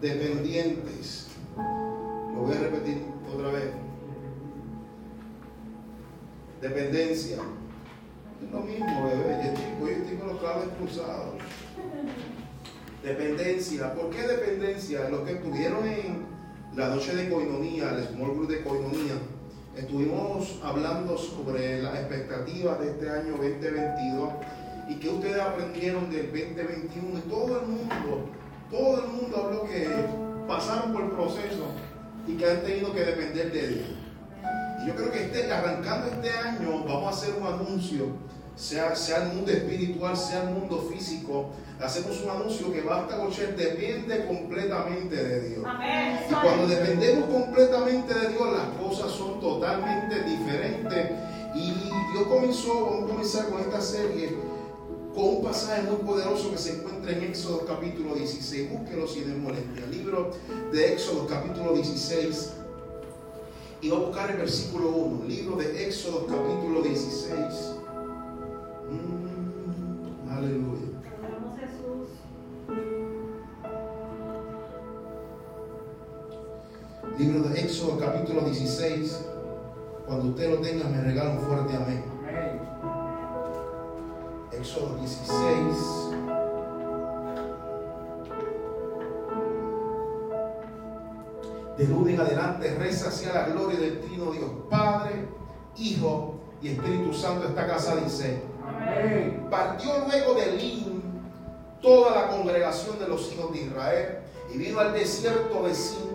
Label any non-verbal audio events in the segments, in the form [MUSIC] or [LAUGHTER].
dependientes. Lo voy a repetir otra vez. Dependencia. Es lo mismo, bebé. Yo estoy, con los cables cruzados. Dependencia. ¿Por qué dependencia? Los que estuvieron en la noche de coinonía, el small group de coinonía, estuvimos hablando sobre las expectativas de este año 2022 y que ustedes aprendieron del 2021 y todo el mundo, todo el mundo habló que pasaron por el proceso y que han tenido que depender de Dios. Y yo creo que este, arrancando este año vamos a hacer un anuncio, sea, sea el mundo espiritual, sea el mundo físico, hacemos un anuncio que Basta Gosher depende completamente de Dios. Y cuando dependemos completamente de Dios, las cosas son totalmente diferentes. Y Dios comenzó, vamos a comenzar con esta serie con un pasaje muy poderoso que se encuentra en Éxodo capítulo 16. Búsquelo si es molestia. Libro de Éxodo capítulo 16. Y va a buscar el versículo 1. Libro de Éxodo capítulo 16. Mm, aleluya. Libro de Éxodo capítulo 16. Cuando usted lo tenga, me regala un fuerte amén. Éxodo 16. De lunes en adelante reza hacia la gloria del Trino Dios Padre, Hijo y Espíritu Santo. Esta casa dice: Amén. Partió luego de Lin toda la congregación de los hijos de Israel y vino al desierto de Sin,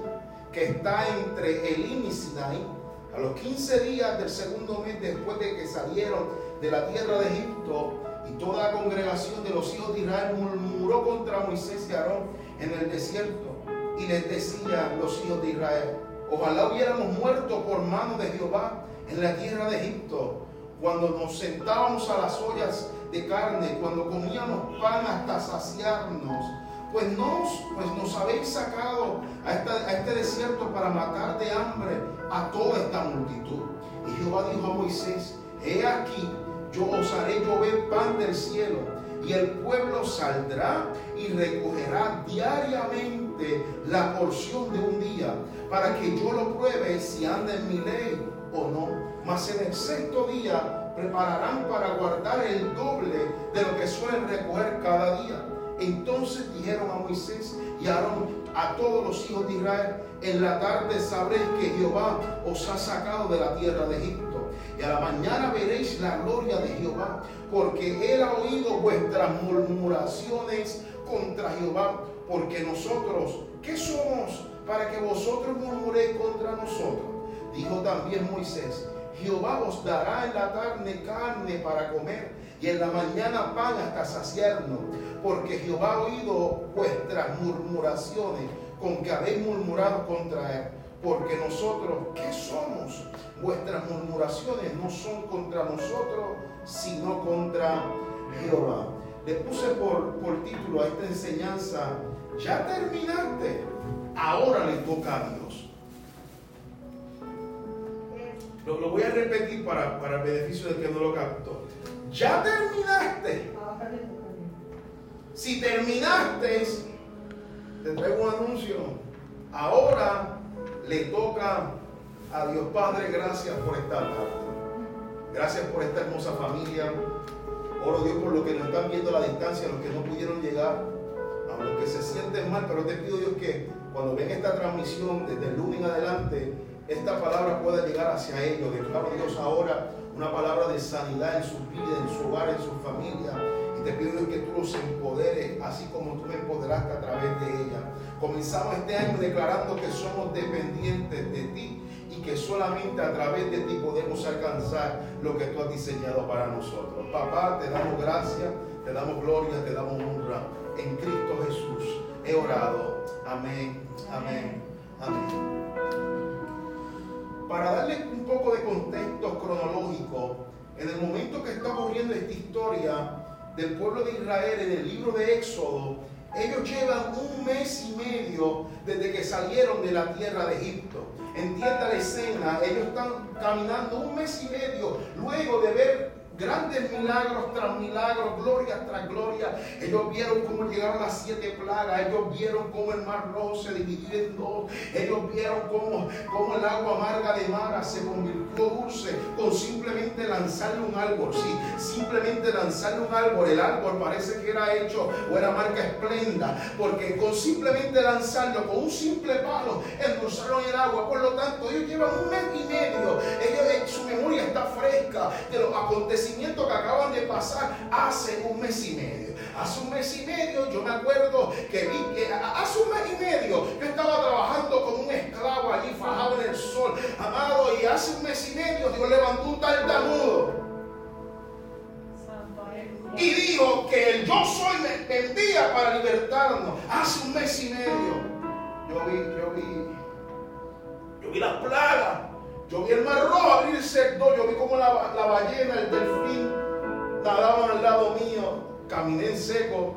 que está entre Elim y Sinaí. A los 15 días del segundo mes después de que salieron de la tierra de Egipto, y toda la congregación de los hijos de Israel murmuró contra Moisés y Aarón en el desierto. Y les decía los hijos de Israel, ojalá hubiéramos muerto por mano de Jehová en la tierra de Egipto, cuando nos sentábamos a las ollas de carne, cuando comíamos pan hasta saciarnos. Pues nos, pues nos habéis sacado a, a este desierto para matar de hambre a toda esta multitud. Y Jehová dijo a Moisés, he aquí, yo os haré llover pan del cielo, y el pueblo saldrá y recogerá diariamente la porción de un día, para que yo lo pruebe si anda en mi ley o no. Mas en el sexto día prepararán para guardar el doble de lo que suelen recoger cada día. Entonces dijeron a Moisés y a Aarón, a todos los hijos de Israel, en la tarde sabréis que Jehová os ha sacado de la tierra de Egipto y a la mañana veréis la gloria de Jehová, porque Él ha oído vuestras murmuraciones contra Jehová, porque nosotros, ¿qué somos para que vosotros murmuréis contra nosotros? Dijo también Moisés, Jehová os dará en la tarde carne para comer y en la mañana pan hasta saciarnos, porque Jehová ha oído vuestras murmuraciones con que habéis murmurado contra él. Porque nosotros, ¿qué somos? Vuestras murmuraciones no son contra nosotros, sino contra Jehová. Le puse por, por título a esta enseñanza, ya terminaste, ahora le toca a Dios. Lo, lo voy a repetir para, para el beneficio del que no lo captó. Ya terminaste. Si terminaste, te traigo un anuncio. Ahora le toca a Dios Padre, gracias por esta tarde. Gracias por esta hermosa familia. Oro Dios por los que nos están viendo a la distancia, los que no pudieron llegar, a los que se sienten mal, pero te pido Dios que cuando ven esta transmisión desde el lunes en adelante, esta palabra pueda llegar hacia ellos. Declaro Dios ahora una palabra de sanidad en sus vidas, en su hogar, en su familia. Y te pido Dios que tú los empoderes, así como tú me empoderaste a través de ella. Comenzamos este año declarando que somos dependientes de ti y que solamente a través de ti podemos alcanzar lo que tú has diseñado para nosotros. Papá, te damos gracias, te damos gloria, te damos honra. En Cristo Jesús he orado. Amén, amén, amén. Para darle un poco de contexto cronológico, en el momento que está ocurriendo esta historia del pueblo de Israel en el libro de Éxodo, ellos llevan un mes y medio desde que salieron de la tierra de Egipto. Entienda la escena, ellos están caminando un mes y medio luego de ver grandes milagros tras milagros, gloria tras gloria. Ellos vieron cómo llegaron las siete plagas, ellos vieron cómo el mar rojo se dividió en dos, ellos vieron cómo, cómo el agua amarga de Mara se convirtió dulce con simplemente lanzarle un árbol, sí, simplemente lanzarle un árbol, el árbol parece que era hecho o era marca esplenda, porque con simplemente lanzarlo, con un simple palo, endulzaron el agua, por lo tanto ellos llevan un mes y medio, ellos, su memoria está fresca de los acontecimientos que acaban de pasar hace un mes y medio. Hace un mes y medio yo me acuerdo que vi que hace un mes y medio yo estaba trabajando como un esclavo allí fajado en el sol, amado, y hace un mes y medio Dios levantó un tartamudo. Y dijo que el yo soy me envía para libertarnos. Hace un mes y medio. Yo vi, yo vi, yo vi las plagas. Yo vi el mar rojo abrirse Yo vi como la, la ballena, el delfín, nadaban al lado mío. Caminé en seco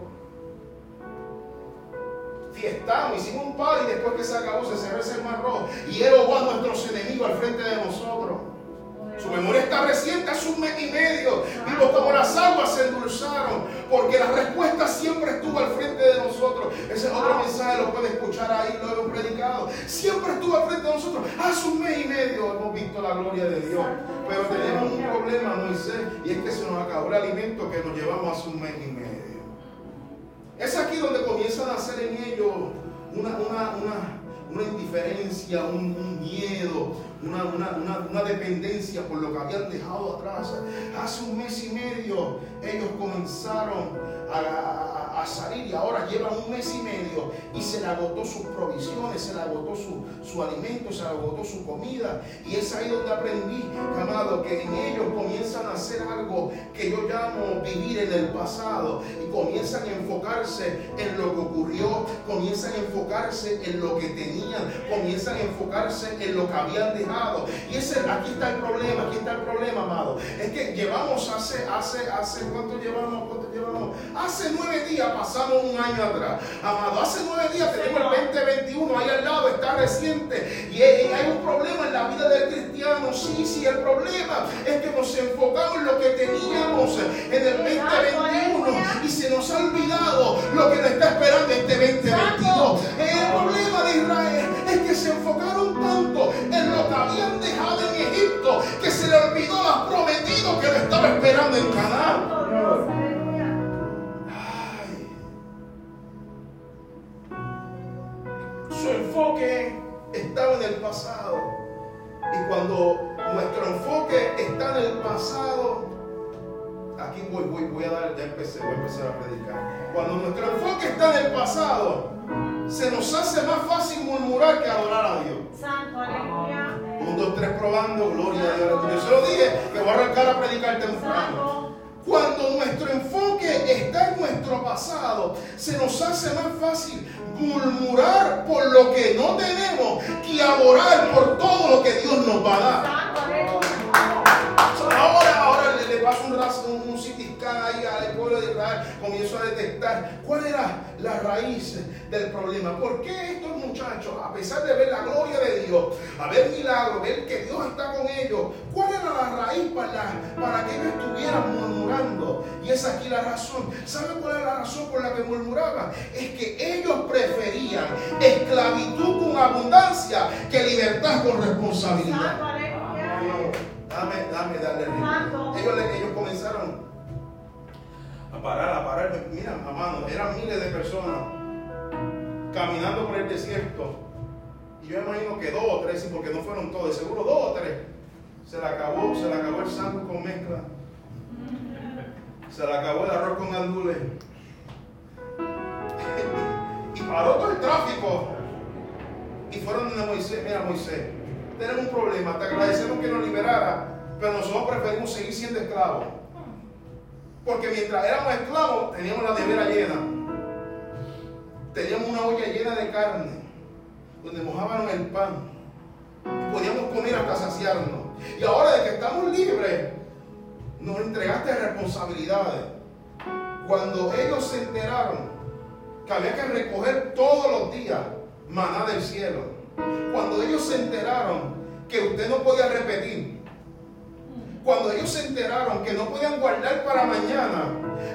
fiestamos, hicimos un par y después que se acabó se cerró ese mar rojo y él a nuestros enemigos al frente de nosotros. Su memoria está reciente, hace un mes y medio. Vimos como las aguas se endulzaron, porque la respuesta siempre estuvo nos acabó el alimento que nos llevamos hace un mes y medio. Es aquí donde comienzan a hacer en ellos una, una, indiferencia, un, miedo, una, dependencia por lo que habían dejado atrás. Hace un mes y medio ellos comenzaron a salir y ahora lleva un mes y medio y se le agotó sus provisiones, se le agotó su, su alimento, se le agotó su comida. Y es ahí donde aprendí, amado, que en ellos comienzan a hacer algo que yo llamo vivir en el pasado y comienzan a enfocarse en lo que ocurrió, comienzan a enfocarse en lo que tenían, comienzan a enfocarse en lo que habían dejado. Y ese, aquí está el problema, aquí está el problema, amado. Es que llevamos hace, hace, hace, ¿cuánto llevamos? ¿Cuánto llevamos? Hace nueve días pasamos un año atrás. Amado, hace nueve días tenemos el 2021 ahí al lado, está reciente. Y hay un problema en la vida del cristiano. Sí, sí, el problema es que nos enfocamos en lo que teníamos en el 2021 y se nos ha olvidado empezar a predicar. Cuando nuestro enfoque está en el pasado, se nos hace más fácil murmurar que adorar a Dios. Santo, aleluya. Un, dos, tres, probando, gloria a Dios. Yo se lo dije que voy a arrancar a predicar temprano. Cuando nuestro enfoque está en nuestro pasado, se nos hace más fácil murmurar por lo que no tenemos que adorar por todo lo que Dios nos va a dar. Ahora, ahora le, paso un, un, un ahí al pueblo de Israel, comienzo a detectar cuál era la raíz del problema. ¿Por qué estos muchachos, a pesar de ver la gloria de Dios, a ver milagros, ver que Dios está con ellos, cuál era la raíz para, para que ellos estuvieran murmurando? Y es aquí la razón. ¿Saben cuál era la razón por la que murmuraban? Es que ellos preferían esclavitud con abundancia que libertad con responsabilidad. Dame, dame, dale. Ellos, a parar, a parar. Mira, amado, eran miles de personas caminando por el desierto. Y yo imagino que dos o tres, porque no fueron todos, seguro dos o tres. Se le acabó, se le acabó el santo con mezcla. Se le acabó el arroz con andules. [LAUGHS] y paró todo el tráfico. Y fueron a Moisés, mira Moisés, tenemos un problema, te agradecemos que nos liberara, pero nosotros preferimos seguir siendo esclavos. Porque mientras éramos esclavos, teníamos la nevera llena. Teníamos una olla llena de carne, donde mojábamos el pan. Podíamos comer hasta saciarnos. Y ahora de que estamos libres, nos entregaste responsabilidades. Cuando ellos se enteraron que había que recoger todos los días maná del cielo, cuando ellos se enteraron que usted no podía repetir, cuando ellos se enteraron que no podían guardar para mañana,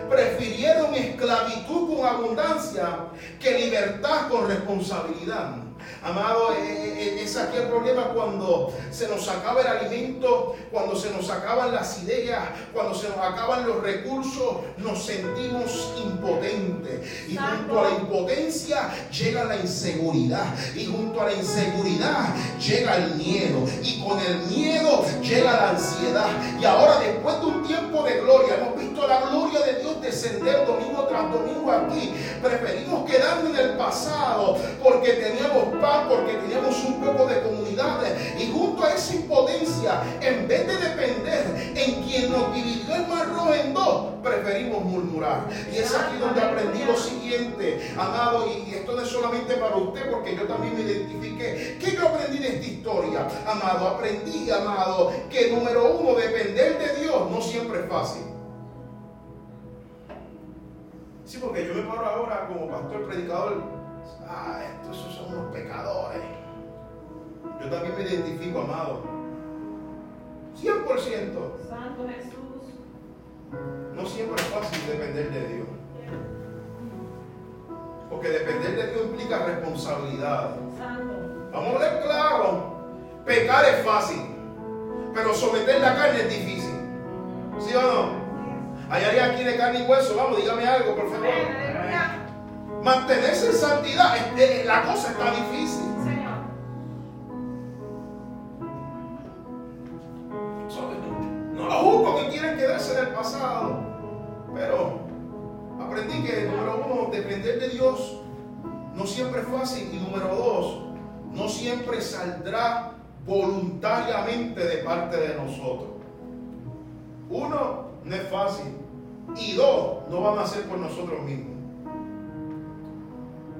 prefirieron esclavitud abundancia que libertad con responsabilidad. Amado, eh, eh, eh, es aquí el problema cuando se nos acaba el alimento, cuando se nos acaban las ideas, cuando se nos acaban los recursos, nos sentimos impotentes. Y junto a la impotencia llega la inseguridad. Y junto a la inseguridad llega el miedo. Y con el miedo llega la ansiedad. Y ahora después de un tiempo de gloria, hemos visto la gloria de Dios descender domingo tras domingo aquí. Preferimos quedarnos en el pasado porque teníamos paz, porque teníamos un poco de comunidades. Y junto a esa impotencia, en vez de depender en quien nos dividió el mar en dos, preferimos murmurar. Y es aquí donde aprendí lo siguiente, amado, y esto no es solamente para usted, porque yo también me identifiqué. ¿Qué yo aprendí de esta historia? Amado, aprendí, amado, que número uno, depender de Dios no siempre es fácil. Sí, porque yo me paro ahora como pastor predicador. Ah, estos son unos pecadores. Yo también me identifico, amado. 100%. Santo Jesús. No siempre es fácil depender de Dios. Porque depender de Dios implica responsabilidad. Santo. Vamos a ver claro. Pecar es fácil. Pero someter la carne es difícil. ¿Sí o no? ¿Hay alguien aquí de carne y hueso? Vamos, dígame algo, por favor. Mantenerse en santidad, la cosa está difícil. No lo juzgo que quieren quedarse en el pasado. Pero aprendí que, número uno, depender de Dios no siempre es fácil. Y número dos, no siempre saldrá voluntariamente de parte de nosotros. Uno, no es fácil. Y dos, no van a ser por nosotros mismos.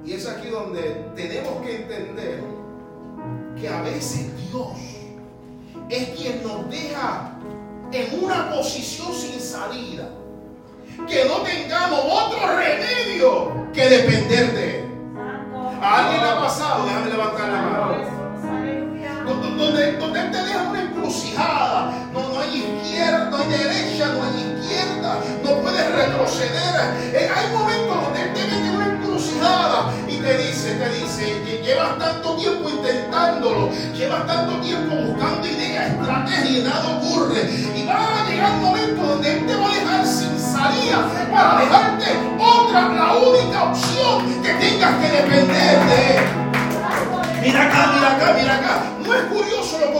Y es aquí donde tenemos que entender que a veces Dios es quien nos deja en una posición sin salida. Que no tengamos otro remedio que depender de Él. ¿A alguien le ha pasado? Déjame levantar la mano. Donde, donde, donde Él te deja una No, no hay izquierda, no hay derecha, no hay izquierda. No puedes retroceder. Eh, hay momentos donde Él te mete una encrucijada y te dice, te dice, que llevas tanto tiempo intentándolo, llevas tanto tiempo buscando ideas, estrategias y nada ocurre. Y va a llegar un momento donde Él te va a dejar sin salida para dejarte otra, la única opción que tengas que depender de Él. Mira acá, mira acá, mira acá. No es curioso lo que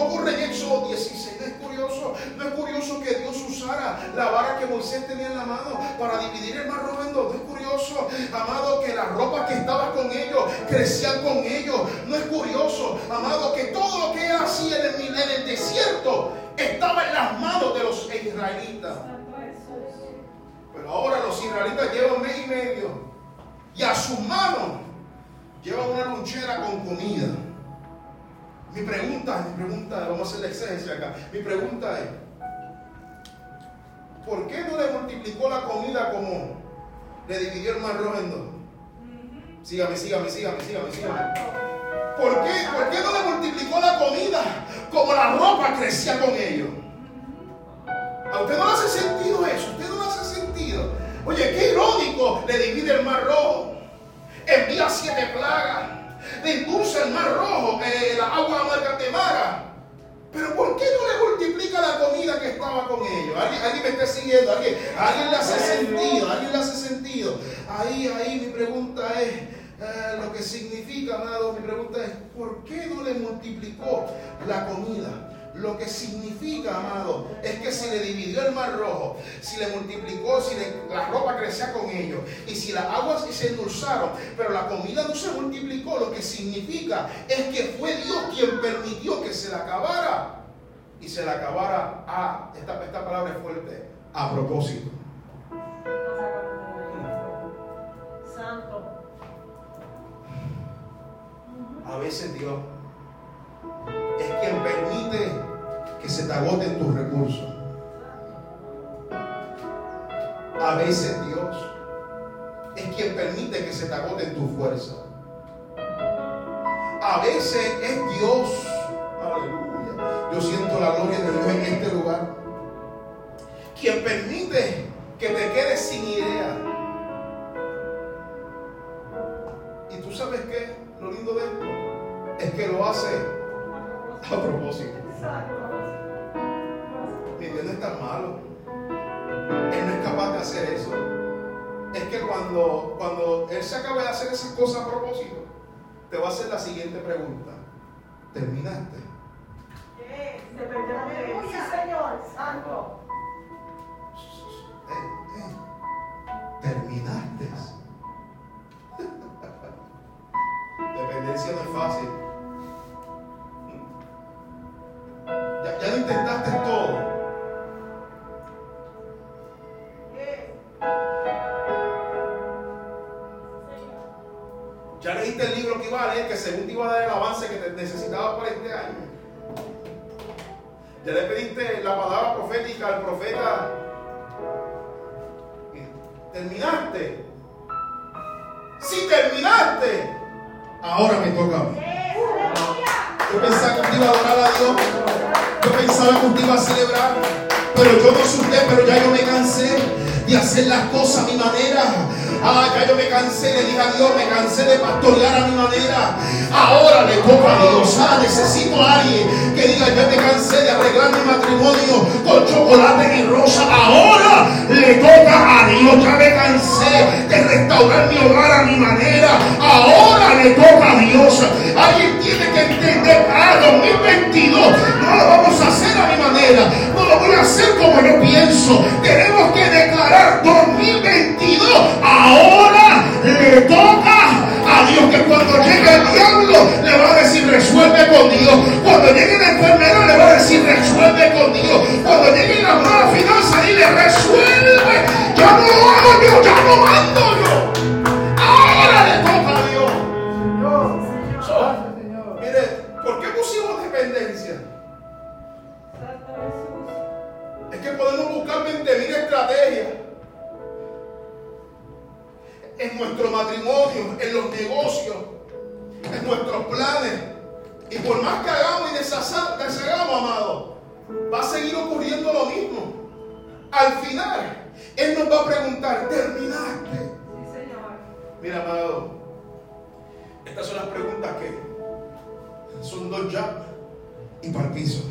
Moisés tenía en la mano para dividir el mar rojo en dos. No es curioso, amado, que la ropa que estaba con ellos crecían con ellos. No es curioso, amado, que todo lo que él hacía en el, desierto estaba en las manos de los israelitas. Pero ahora los israelitas llevan mes y medio y a sus manos llevan una lonchera con comida. Mi pregunta, mi pregunta, vamos a hacer la exégesis acá. Mi pregunta es, ¿por qué no le multiplicó la comida como le dividió el mar rojo en dos? Sígame, sígame, sígame, sígame, sígame. ¿Por qué, ¿Por qué no le multiplicó la comida como la ropa crecía con ellos? ¿A usted no le hace sentido eso? ¿A usted no le hace sentido? Oye, qué irónico, le divide el mar rojo, envía siete plagas, le impulsa el mar rojo, eh, la agua amarga te mara. Pero ¿por qué no le multiplica la comida que estaba con ellos? ¿Alguien, alguien me está siguiendo? ¿Alguien, alguien le hace sentido? ¿Alguien le hace sentido? Ahí, ahí mi pregunta es, eh, lo que significa, amado, mi pregunta es, ¿por qué no le multiplicó la comida? Lo que significa, amado, es que si le dividió el mar rojo, si le multiplicó, si le- la ropa crecía con ellos, y si las aguas se endulzaron, pero la comida no se multiplicó, lo que significa es que fue Dios quien permitió que se la acabara. Y se la acabara a, esta, esta palabra es fuerte, a propósito. Santo. A veces Dios es quien permite que se te agoten tus recursos. A veces Dios es quien permite que se te agoten tus fuerzas. A veces es Dios. Aleluya. Yo siento la gloria de Dios en este lugar. quien permite que te quedes sin idea. Y tú sabes qué, lo lindo de esto es que lo hace a propósito. Que cuando, cuando Él se acabe de hacer esas cosas a propósito, te va a hacer la siguiente pregunta. ¿Terminaste? Sí, Señor. Santo. Eh, eh, ¿Terminaste? [LAUGHS] Dependencia no es fácil. Ya, ya lo intentaste el libro que iba a leer, que según te iba a dar el avance que te necesitaba para este año. Ya le pediste la palabra profética al profeta. ¿Terminaste? Si terminaste, ahora me toca. Yo pensaba que iba a adorar a Dios. Yo pensaba que usted iba a celebrar. Pero yo no sé pero ya yo me cansé de hacer las cosas a mi manera. Ah, ya yo me cansé, le dije a Dios, me cansé de pastorear a mi manera. Ahora le toca a Dios. Ah, necesito a alguien que diga, ya me cansé de arreglar mi matrimonio con chocolate y rosa. Ahora le toca a Dios. Ya me cansé de restaurar mi hogar a mi manera. Ahora le toca a Dios. Alguien tiene que entender, ah, 2022 no lo vamos a hacer a mi manera. No lo voy a hacer como yo pienso. Tenemos que declarar 2022. Ahora le toca a Dios que cuando llegue el diablo le va a decir resuelve con Dios. Cuando llegue la enfermedad le va a decir resuelve con Dios. Cuando llegue la mala finanza dile resuelve. Ya no lo hago yo, ya no mando nuestro matrimonio, en los negocios, en nuestros planes. Y por más que hagamos y deshagamos, amado, va a seguir ocurriendo lo mismo. Al final, Él nos va a preguntar, ¿terminaste? Sí, Señor. Mira, amado, estas son las preguntas que son dos ya y para el piso.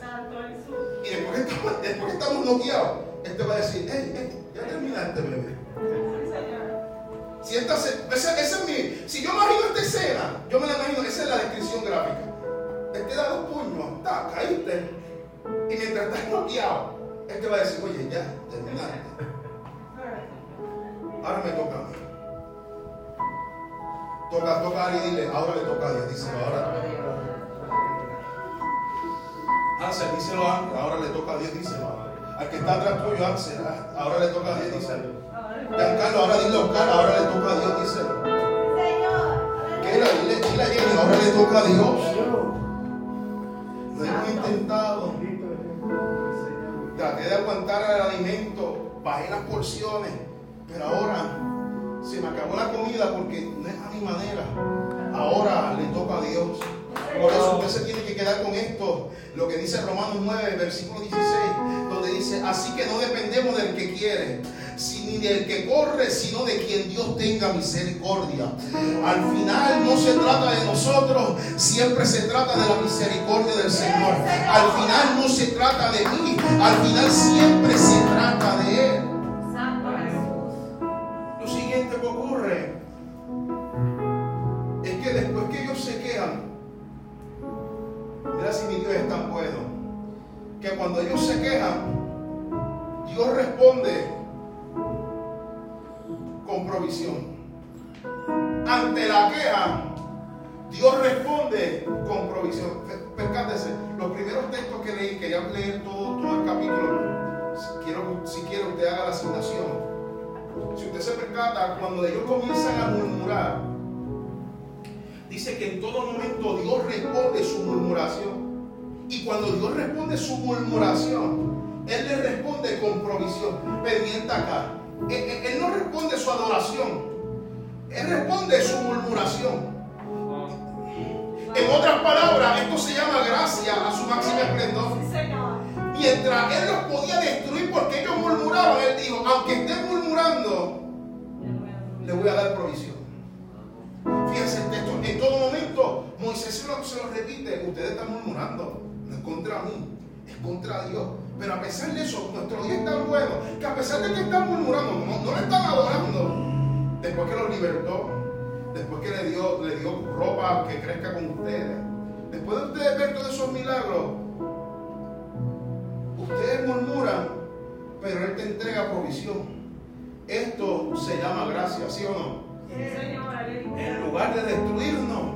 Santo Jesús. Y después que estamos, después que estamos noqueados, este va a decir, hey, hey, ya terminaste, bebé. Siéntase, esa, esa es mi. Si yo imagino esta escena, yo me la imagino, esa es la descripción gráfica. Este da dos puños, ta, caíste. Y mientras estás noqueado, este va a decir, oye, ya, terminaste. Ahora me toca a mí. Toca, toca a alguien y dile, ahora le toca a Dios. Díselo, ahora. Ansel, díselo a ahora le toca a Dios, díselo. Al que está atrás tuyo, Ansel, ah, ahora le toca a Dios, díselo. Giancarlo, ahora dile Oscar, ahora le toca a Dios, díselo. Keila, dile, dile a Jenny, ahora le toca a Dios. Lo hemos intentado. Traté de aguantar el alimento, bajé las porciones, pero ahora se me acabó la comida porque no es a mi manera. Ahora le toca a Dios. Por eso usted se tiene que quedar con esto, lo que dice Romanos 9, versículo 16, donde dice, así que no dependemos del que quiere, ni del que corre, sino de quien Dios tenga misericordia. Al final no se trata de nosotros, siempre se trata de la misericordia del Señor. Al final no se trata de mí, al final siempre se trata de Él. Dios responde con provisión. Percátese, los primeros textos que leí, quería leer todo, todo el capítulo. Si quiero, si quiere, usted haga la asignación. Si usted se percata, cuando ellos comienzan a murmurar, dice que en todo momento Dios responde su murmuración. Y cuando Dios responde su murmuración, Él le responde con provisión. Pendiente acá. Él, él- él no responde su adoración. Él responde su murmuración. En otras palabras, esto se llama gracia a su máximo esplendor. Mientras Él los podía destruir porque ellos murmuraban, él dijo, aunque estén murmurando, le voy a dar provisión. Fíjense el texto, en todo momento Moisés se lo, se lo repite, ustedes están murmurando, no es contra mí, es contra Dios. Pero a pesar de eso, nuestro Dios es tan bueno que a pesar de que están murmurando, no, no le están adorando, después que los libertó, después que le dio, le dio ropa que crezca con ustedes, después de ustedes ver todos esos milagros, ustedes murmuran, pero Él te entrega provisión. Esto se llama gracia, ¿sí o no? En lugar de destruirnos,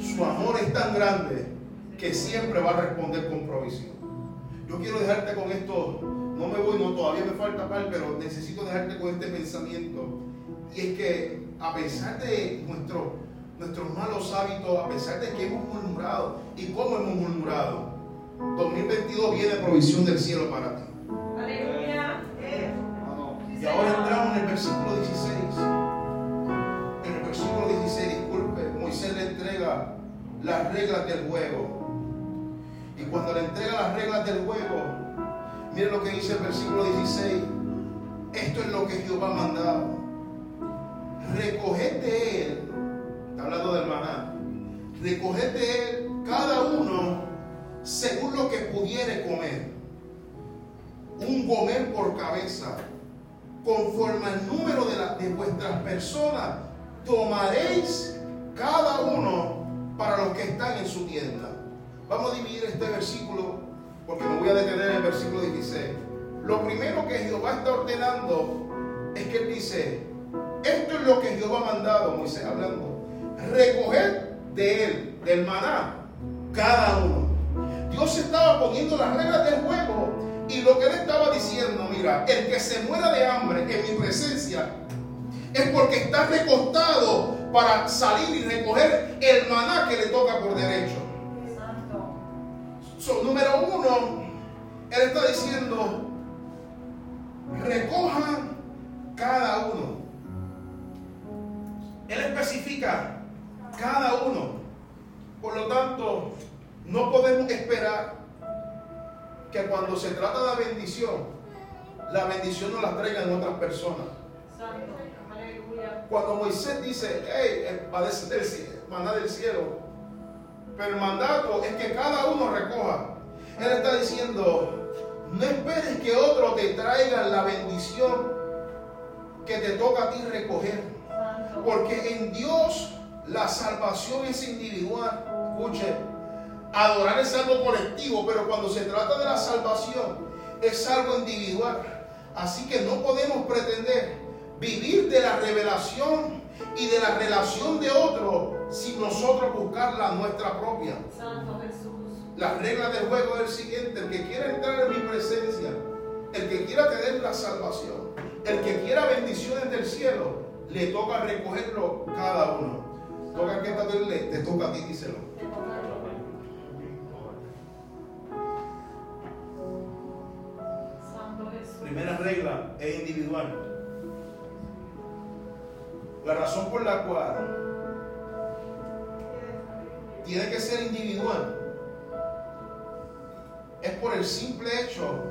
su amor es tan grande que siempre va a responder con provisión. Yo quiero dejarte con esto, no me voy, no, todavía me falta par, pero necesito dejarte con este pensamiento. Y es que a pesar de nuestro- nuestros malos hábitos, a pesar de que hemos murmurado y cómo hemos murmurado, 2022 viene provisión del cielo para ti. Aleluya. Eh, Y ahora entramos en el versículo 16. En el versículo 16, disculpe, Moisés le entrega las reglas del juego. Y cuando le entrega las reglas del juego, mire lo que dice el versículo 16. Esto es lo que Jehová ha mandado. Recoged de él, está hablando del maná, recoged de él cada uno según lo que pudiere comer. Un gomer por cabeza conforme al número de, de vuestras personas, tomaréis cada uno para los que están en su tienda. Vamos a dividir este versículo porque me voy a detener en el versículo 16. Lo primero que Jehová está ordenando es que él dice, esto es lo que Jehová ha mandado, Moisés hablando, recoger de él, del maná, cada uno. Dios estaba poniendo las reglas del juego y lo que él estaba diciendo, mira, el que se muera de hambre en mi presencia es porque está recostado para salir y recoger el maná que le toca por derecho. So, número uno, él está diciendo, recojan cada uno. Él especifica cada uno. Por lo tanto, no podemos esperar que cuando se trata de bendición, la bendición nos la traigan otras personas. Cuando Moisés dice, hey, eh, va a descender el cie- maná del cielo, pero el mandato es que cada uno recoja. Él está diciendo, no esperes que otro te traiga la bendición que te toca a ti recoger. Porque en Dios la salvación es individual. Escuche, adorar es algo colectivo, pero cuando se trata de la salvación es algo individual. Así que no podemos pretender vivir de la revelación y de la relación de otro sin nosotros buscar la nuestra propia. Santo Jesús. Las reglas del juego es el siguiente, el que quiera entrar en mi presencia, el que quiera tener la salvación, el que quiera bendiciones del cielo, le toca recogerlo cada uno. Toca que está le te toca a ti, díselo. Primera regla es individual. La razón por la cual tiene que ser individual es por el simple hecho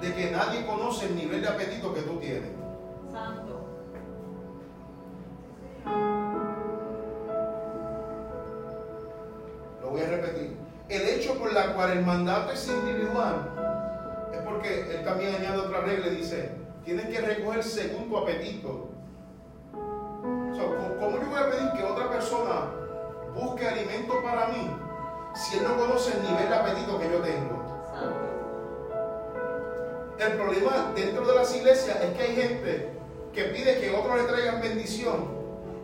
de que nadie conoce el nivel de apetito que tú tienes. Santo. La cual el mandato es individual es porque él también añade otra regla y dice, tienes que recoger según tu apetito. O sea, ¿cómo- ¿Cómo yo voy a pedir que otra persona busque alimento para mí si él no conoce el nivel de apetito que yo tengo? El problema dentro de las iglesias es que hay gente que pide que otros le traigan bendición,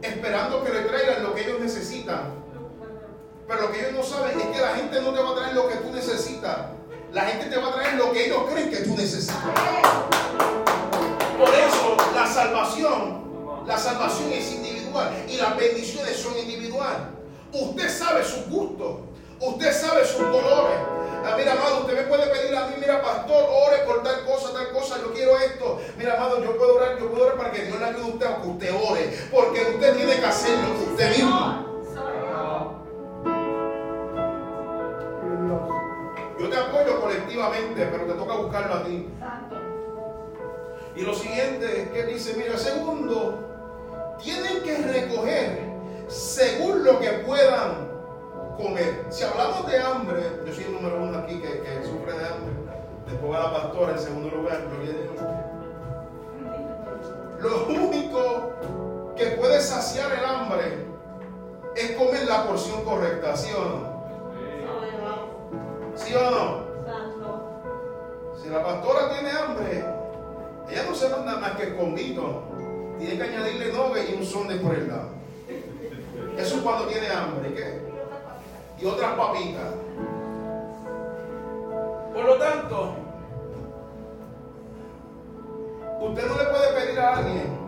esperando que le traigan lo que ellos necesitan. Pero lo que ellos no saben es que la gente no te va a traer lo que tú necesitas. La gente te va a traer lo que ellos creen que tú necesitas. Por eso la salvación, la salvación es individual y las bendiciones son individuales. Usted sabe sus gustos, usted sabe sus colores. Ah, mira, amado, usted me puede pedir a mí, mira, pastor, ore por tal cosa, tal cosa, yo quiero esto. Mira, amado, yo puedo orar, yo puedo orar para que Dios le ayude a usted a que usted ore, porque usted tiene que hacerlo usted mismo. Yo te apoyo colectivamente, pero te toca buscarlo a ti. Y lo siguiente es que dice, mira, segundo, tienen que recoger según lo que puedan comer. Si hablamos de hambre, yo soy el número uno aquí que, que sufre de hambre. Después va la pastora en segundo lugar, gloria a Dios. Lo único que puede saciar el hambre es comer la porción correcta, ¿sí o no? ¿Sí o no? Santo. Si la pastora tiene hambre, ella no se manda más que escondido. Tiene que añadirle nove y un sonde por el lado. Eso es cuando tiene hambre. ¿y ¿Qué? Y otras papitas. Por lo tanto, usted no le puede pedir a alguien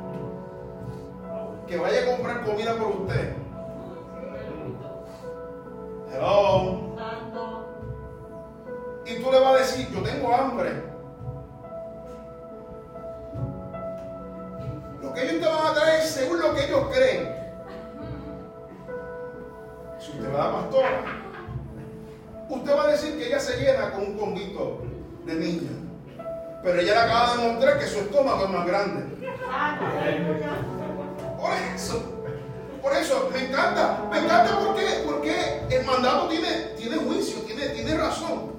que vaya a comprar comida por usted. Hello. Y tú le vas a decir, yo tengo hambre. Lo que ellos te van a traer según lo que ellos creen. Si usted va a la pastora, usted va a decir que ella se llena con un conguito de niña. Pero ella le acaba de demostrar que su estómago es más grande. Por eso, por eso, me encanta, me encanta porque, porque el mandato tiene, tiene juicio, tiene, tiene razón.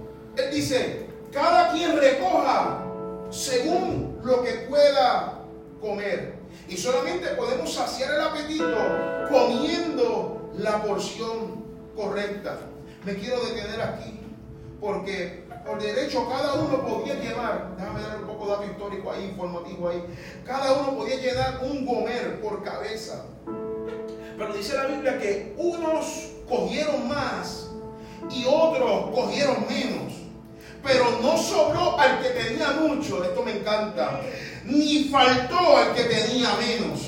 Él dice, cada quien recoja según lo que pueda comer. Y solamente podemos saciar el apetito comiendo la porción correcta. Me quiero detener aquí, porque por derecho cada uno podía llevar, déjame dar un poco de dato histórico ahí, informativo ahí, cada uno podía llenar un gomer por cabeza. Pero dice la Biblia que unos cogieron más y otros cogieron menos. Pero no sobró al que tenía mucho, esto me encanta, ni faltó al que tenía menos.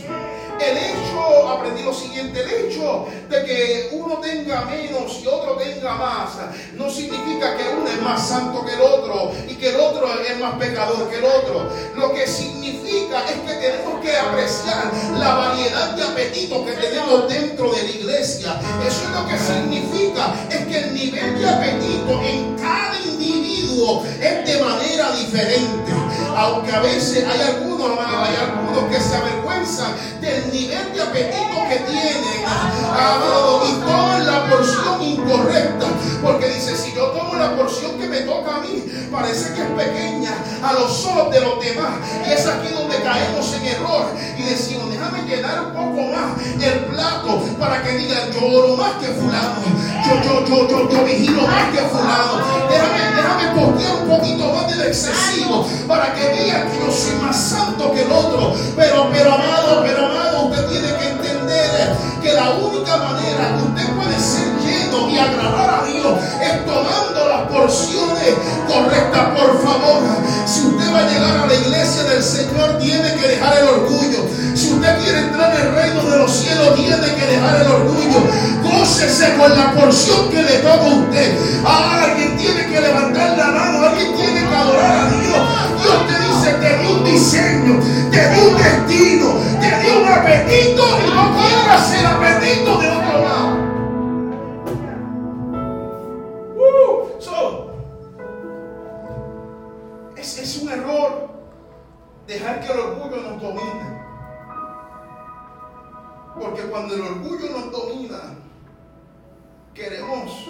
El hecho, aprendí lo siguiente, el hecho de que uno tenga menos y otro tenga más, no significa que uno es más santo que el otro y que el otro es más pecador que el otro. Lo que significa es que tenemos que apreciar la variedad de apetitos que tenemos dentro de la iglesia. Eso es lo que significa, es que el nivel de apetito Aunque a veces hay algunos, amado, hay algunos que se avergüenzan del nivel de apetito que tienen, amado, y toman la porción incorrecta. Porque dice, si yo tomo la porción que me toca a mí, parece que es pequeña a los ojos de los demás. Y es aquí donde caemos en error y decimos, déjame llenar un poco más el plato para que digan, yo oro más que fulano, yo, yo, yo, yo, yo vigilo más que fulano. Déjame, déjame postear un poquito más de lo excesivo para que vean que yo soy más santo que el otro. Pero, pero amado, pero amado, usted tiene que entender que la única manera que usted puede ser lleno y agradar a Dios es tomando las porciones correctas. Por favor, si usted va a llegar a la iglesia del Señor, tiene que dejar el orgullo. Usted quiere entrar en el reino de los cielos, tiene que dejar el orgullo. Gócese con la porción que le toca a usted. Ah, alguien tiene que levantar la mano, alguien tiene que adorar a Dios. Dios te dice, te di un diseño, te di un destino, te di un apetito y no quieras el apetito de otro lado. Uh, es un error dejar que el orgullo nos domine. Porque cuando el orgullo nos domina, queremos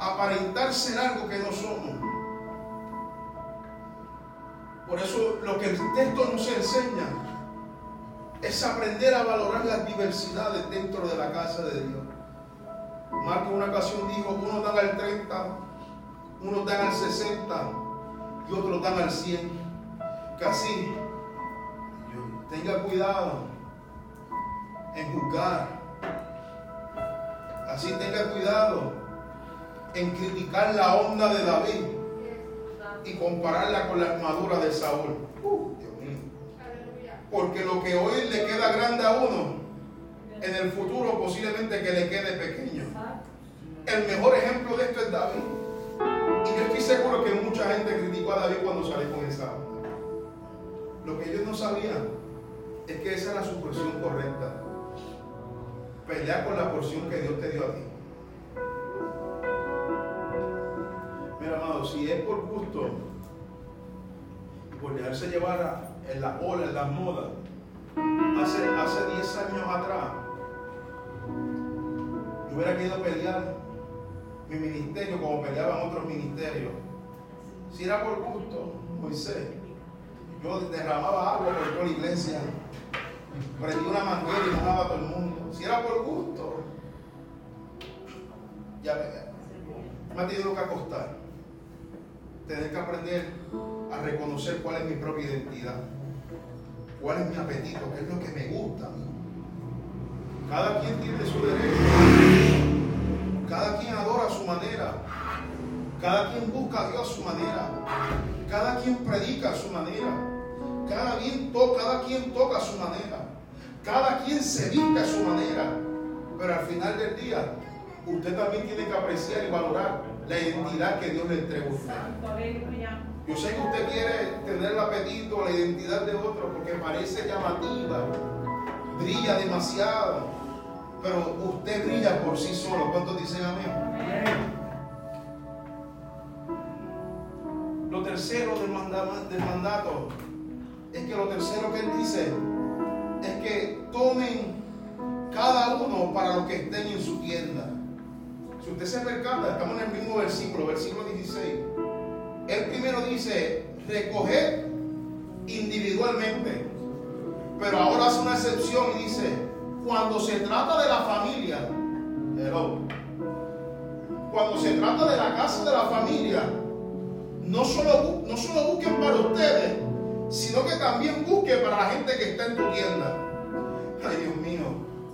aparentar ser algo que no somos. Por eso lo que el texto nos enseña es aprender a valorar las diversidades dentro de la casa de Dios. Marco una ocasión dijo, unos dan al 30, unos dan al 60 y otros dan al 100. Que así, tenga cuidado en juzgar. Así tenga cuidado en criticar la onda de David y compararla con la armadura de Saúl. Uh, Dios mío. Porque lo que hoy le queda grande a uno, en el futuro posiblemente que le quede pequeño. El mejor ejemplo de esto es David. Y yo estoy seguro que mucha gente criticó a David cuando salió con esa onda. Lo que ellos no sabían es que esa era su porción correcta. Pelear con la porción que Dios te dio a ti. Mira, amado, si es por gusto por dejarse llevar en la ola, en la moda. Hace, hace 10 años atrás, yo hubiera querido pelear mi ministerio como peleaban otros ministerios. Si era por gusto, Moisés, yo derramaba agua por toda la iglesia, prendí una manguera y mojaba a todo el mundo. Si era por gusto, ya me, me ha tenido que acostar. Tener que aprender a reconocer cuál es mi propia identidad, cuál es mi apetito, qué es lo que me gusta. Cada quien tiene su derecho. Cada quien adora a su manera. Cada quien busca a Dios a su manera. Cada quien predica a su manera. Cada quien, toca, cada quien toca a su manera. Cada quien se viste a su manera. Pero al final del día, usted también tiene que apreciar y valorar la identidad que Dios le entregó a usted. Yo sé que usted quiere tener el apetito, la identidad de otro, porque parece llamativa, brilla demasiado, pero usted brilla por sí solo. ¿Cuántos dicen amén? Lo tercero del mandato es que lo tercero que él dice es que tomen cada uno para lo que estén en su tienda. Si usted se percata, estamos en el mismo versículo, versículo 16. Él primero dice, recoger individualmente. Pero ahora hace una excepción y dice, cuando se trata de la familia, cuando se trata de la casa de la familia, no solo, no solo busquen para ustedes, sino que también busquen para la gente que está en tu tienda.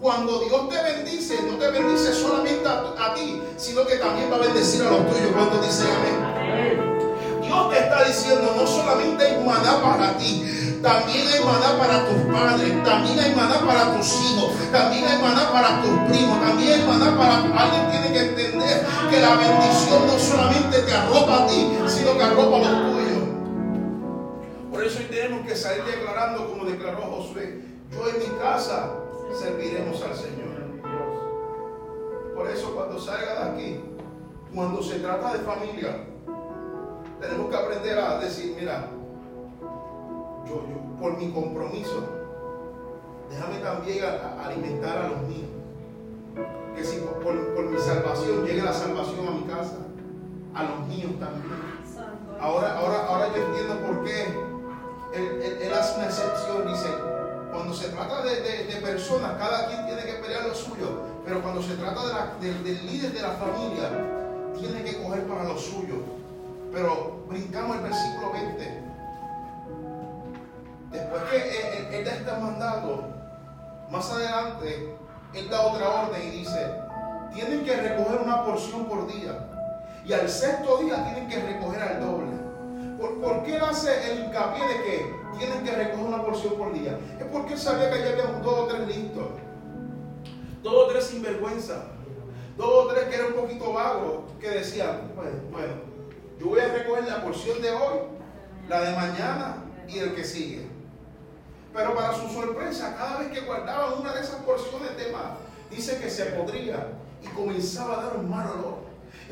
Cuando Dios te bendice, no te bendice solamente a, ti, sino que también va a bendecir a los tuyos. ¿Cuántos dicen amén? Dios te está diciendo, no solamente hay maná para ti, también hay maná para tus padres, también hay maná para tus hijos, también hay maná para tus primos, también hay maná para... Alguien tiene que entender que la bendición no solamente te arropa a ti, sino que arropa a los tuyos. Por eso hoy tenemos que salir declarando como declaró Josué, yo en mi casa serviremos al Señor. Por eso cuando salga de aquí, cuando se trata de familia, tenemos que aprender a decir, mira, yo, por mi compromiso, déjame también alimentar a los míos. Que si por, mi salvación llegue la salvación a mi casa, a los míos también. Ahora, ahora, ahora yo entiendo por qué él, hace una excepción, dice, cuando se trata de, personas, cada quien tiene que pelear lo suyo, pero cuando se trata del líder de la familia, tiene que coger para lo suyo. Pero brincamos el versículo 20. Después que él, da este mandato, más adelante, él da otra orden y dice, tienen que recoger una porción por día. Y al sexto día tienen que recoger al doble. ¿Por, qué él hace el hincapié de que tienen que recoger una porción por día? Es porque él sabía que allá había dos o tres listos. Dos o tres sinvergüenza. Dos o tres que eran un poquito vagos, que decían, pues, bueno, yo voy a recoger la porción de hoy, la de mañana y el que sigue. Pero para su sorpresa, cada vez que guardaban una de esas porciones de más, dice que se podría y comenzaba a dar un mal olor.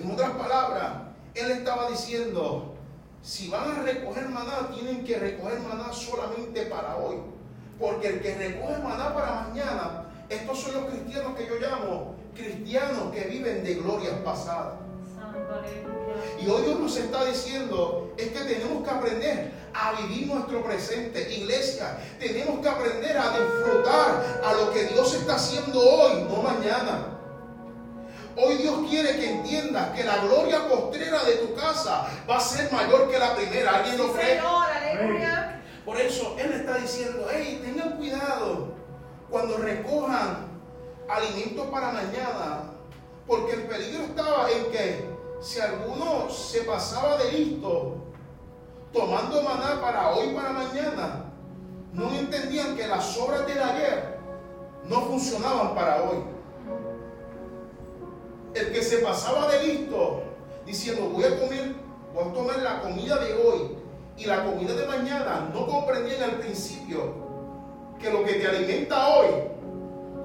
En otras palabras, él estaba diciendo, si van a recoger maná, tienen que recoger maná solamente para hoy. Porque el que recoge maná para mañana, estos son los cristianos que yo llamo cristianos que viven de glorias pasadas. Y hoy Dios nos está diciendo, es que tenemos que aprender a vivir nuestro presente. Iglesia, tenemos que aprender a disfrutar a lo que Dios está haciendo hoy, no mañana. Hoy Dios quiere que entiendas que la gloria postrera de tu casa va a ser mayor que la primera. ¿Alguien lo cree? Por eso Él está diciendo, hey, tengan cuidado cuando recojan alimentos para mañana, porque el peligro estaba en que si alguno se pasaba de listo tomando maná para hoy para mañana, no entendían que las obras del ayer no funcionaban para hoy. El que se pasaba de listo diciendo voy a comer, voy a tomar la comida de hoy y la comida de mañana, no comprendían al principio que lo que te alimenta hoy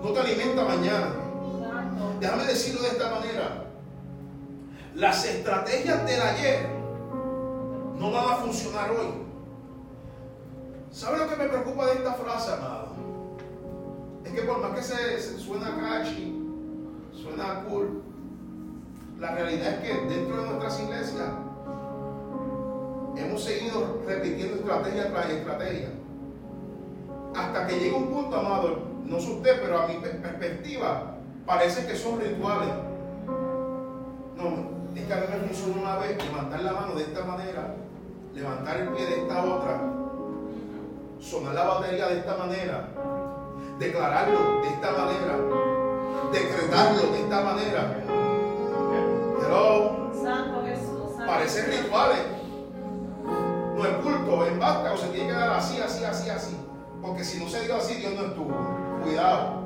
no te alimenta mañana. Déjame decirlo de esta manera. Las estrategias del ayer no van a funcionar hoy. ¿Sabe lo que me preocupa de esta frase, amado? Es que por más que se, se suena catchy, suena cool, la realidad es que dentro de nuestras iglesias hemos seguido repitiendo estrategia tras estrategia. Hasta que llega un punto, amado, no sé usted, pero a mi perspectiva, parece que son rituales. No, es que a mí me funcionó una vez levantar la mano de esta manera, levantar el pie de esta otra, sonar la batería de esta manera, declararlo de esta manera, decretarlo de esta manera. Parecen rituales. No es culto, en basta, o se tiene que dar así, así, así, así. Porque si no se dio así, Dios no estuvo. Cuidado.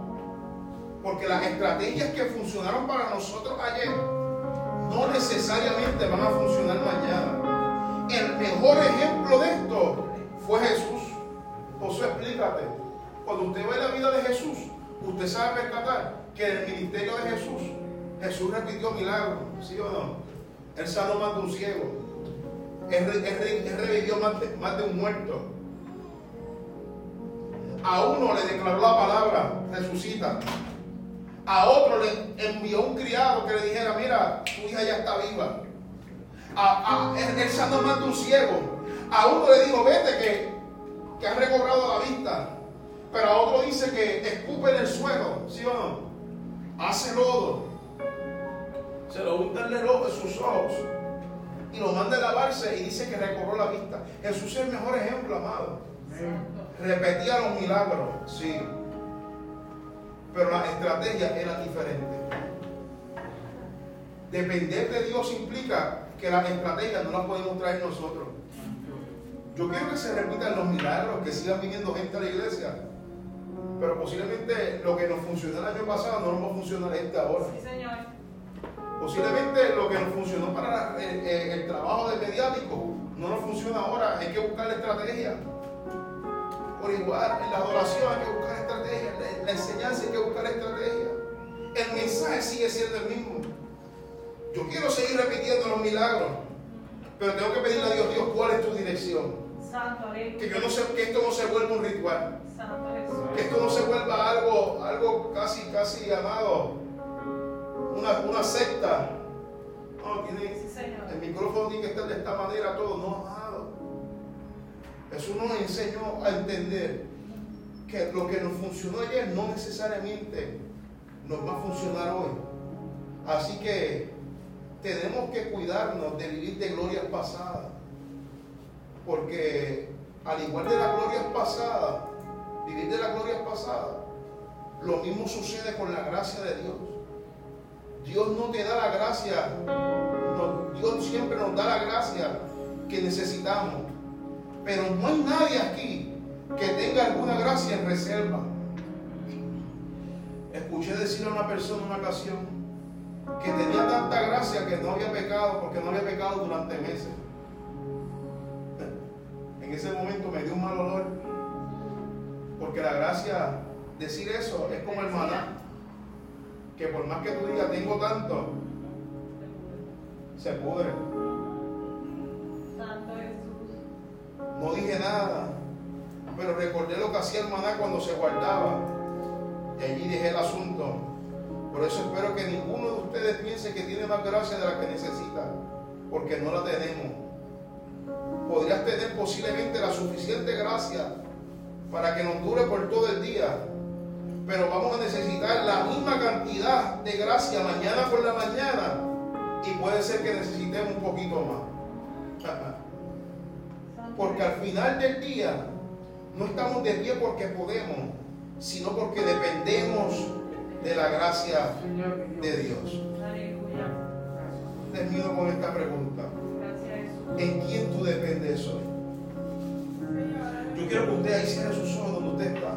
Porque las estrategias que funcionaron para nosotros ayer no necesariamente van a funcionar mañana. El mejor ejemplo de esto fue Jesús. Josué, explícate. Cuando usted ve la vida de Jesús, usted sabe rescatar que en el ministerio de Jesús, Jesús repitió milagros, ¿sí o no? Él sanó más de un ciego. Él, él re- él revivió más de, más de un muerto. A uno le declaró la palabra, resucita. A otro le envió un criado que le dijera, mira, tu hija ya está viva. A, a- él, él sanó más de un ciego. A uno le dijo, vete que, que has recobrado la vista. Pero a otro dice que escupe en el suelo, ¿sí o no? Hace lodo. Se lo unta en el ojo de sus ojos. Y lo manda a lavarse y dice que recobró la vista. Jesús es el mejor ejemplo, amado. Repetía los milagros, sí. Pero la estrategia era diferente. Depender de Dios implica que las estrategias no las podemos traer nosotros. Yo quiero que se repitan los milagros, que sigan viniendo gente a la iglesia. Pero posiblemente lo que nos funcionó el año pasado no nos va a funcionar este ahora. Sí, Señor. Posiblemente lo que nos funcionó para el, el- el trabajo de mediático no nos funciona ahora. Hay que buscar la estrategia. Por igual, en la adoración hay que buscar estrategia. En la enseñanza hay que buscar estrategia. El mensaje sigue siendo el mismo. Yo quiero seguir repitiendo los milagros. Pero tengo que pedirle a Dios, Dios, ¿cuál es tu dirección? Santo, Que, yo no sé, que esto no se vuelva un ritual. Santo. Que esto no se vuelva algo, algo casi, casi llamado una, una secta. No, tiene, Sí, Señor. el micrófono tiene que estar de esta manera todo. No, amado. Jesús nos enseñó a entender que lo que nos funcionó ayer no necesariamente nos va a funcionar hoy. Así que tenemos que cuidarnos de vivir de glorias pasadas. Porque al igual de las glorias pasadas, vivir de las glorias pasadas, lo mismo sucede con la gracia de Dios. Dios no te da la gracia, no- Dios siempre nos da la gracia que necesitamos. Pero no hay nadie aquí que tenga alguna gracia en reserva. Escuché decir a una persona una ocasión que tenía tanta gracia que no había pecado porque no había pecado durante meses. En ese momento me dio un mal olor. Porque la gracia, decir eso es como el maná. Que por más que tú digas, tengo tanto, se pudre. Santo Jesús. No dije nada. Pero recordé lo que hacía el maná cuando se guardaba. Y allí dejé el asunto. Por eso espero que ninguno de ustedes piense que tiene más gracia de la que necesita. Porque no la tenemos. Podrías tener posiblemente la suficiente gracia para que nos dure por todo el día. Pero vamos a necesitar la misma cantidad de gracia mañana por la mañana. Y puede ser que necesitemos un poquito más. Porque al final del día no estamos de pie porque podemos, sino porque dependemos de la gracia de Dios. Termino con esta pregunta. ¿En quién tú dependes hoy? Yo quiero que usted ahí cierre sus ojos donde usted está.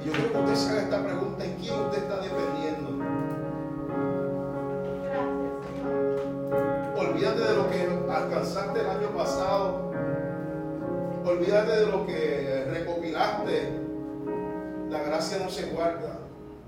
Y yo quiero que usted se haga esta pregunta. ¿En quién usted está dependiendo? Olvídate de lo que alcanzaste el año pasado. Olvídate de lo que recopilaste. La gracia no se guarda.